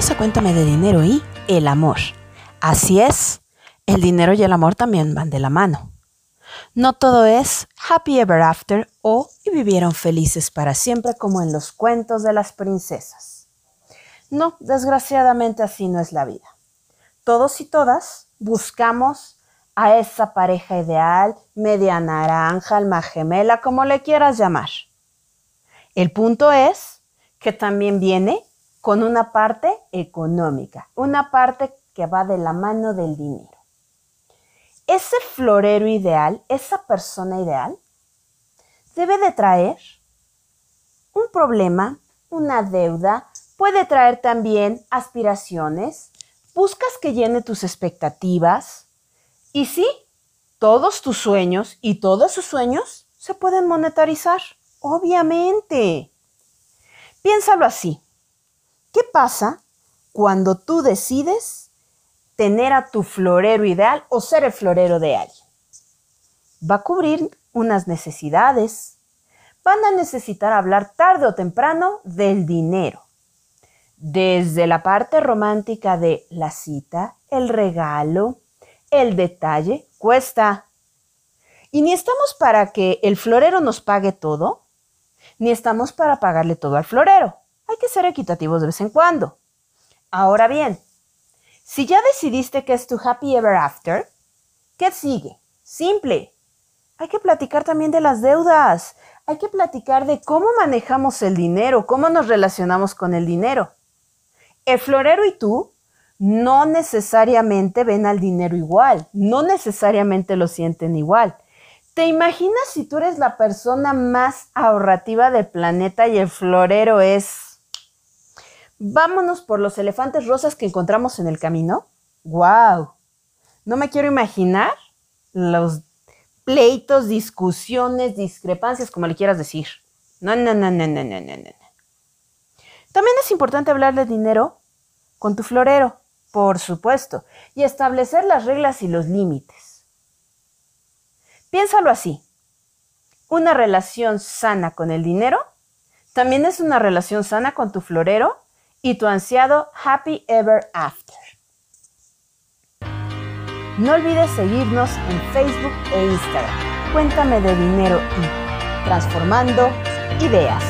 Bienvenidos Cuéntame de Dinero y el amor. Así es, el dinero y el amor también van de la mano. No todo es happy ever after o y vivieron felices para siempre como en los cuentos de las princesas. No, desgraciadamente así no es la vida. Todos y todas buscamos a esa pareja ideal, media naranja, alma gemela, como le quieras llamar. El punto es que también viene con una parte económica, una parte que va de la mano del dinero. Ese florero ideal, esa persona ideal, debe de traer un problema, una deuda, puede traer también aspiraciones, buscas que llene tus expectativas y sí, todos tus sueños y todos sus sueños se pueden monetarizar, obviamente. Piénsalo así. ¿Qué pasa cuando tú decides tener a tu florero ideal o ser el florero de alguien? Va a cubrir unas necesidades. Van a necesitar hablar tarde o temprano del dinero. Desde la parte romántica de la cita, el regalo, el detalle, cuesta. Y ni estamos para que el florero nos pague todo, ni estamos para pagarle todo al florero ser equitativos de vez en cuando. Ahora bien, si ya decidiste que es tu happy ever after, ¿qué sigue? Simple. Hay que platicar también de las deudas. Hay que platicar de cómo manejamos el dinero, cómo nos relacionamos con el dinero. El florero y tú no necesariamente ven al dinero igual, no necesariamente lo sienten igual. ¿Te imaginas si tú eres la persona más ahorrativa del planeta y el florero es Vámonos por los elefantes rosas que encontramos en el camino. ¡Wow! No me quiero imaginar los pleitos, discusiones, discrepancias, como le quieras decir. No, no, no, no, no, no, no, no. También es importante hablar de dinero con tu florero, por supuesto, y establecer las reglas y los límites. Piénsalo así. Una relación sana con el dinero también es una relación sana con tu florero y tu ansiado Happy Ever After. No olvides seguirnos en Facebook e Instagram. Cuéntame de dinero y transformando ideas.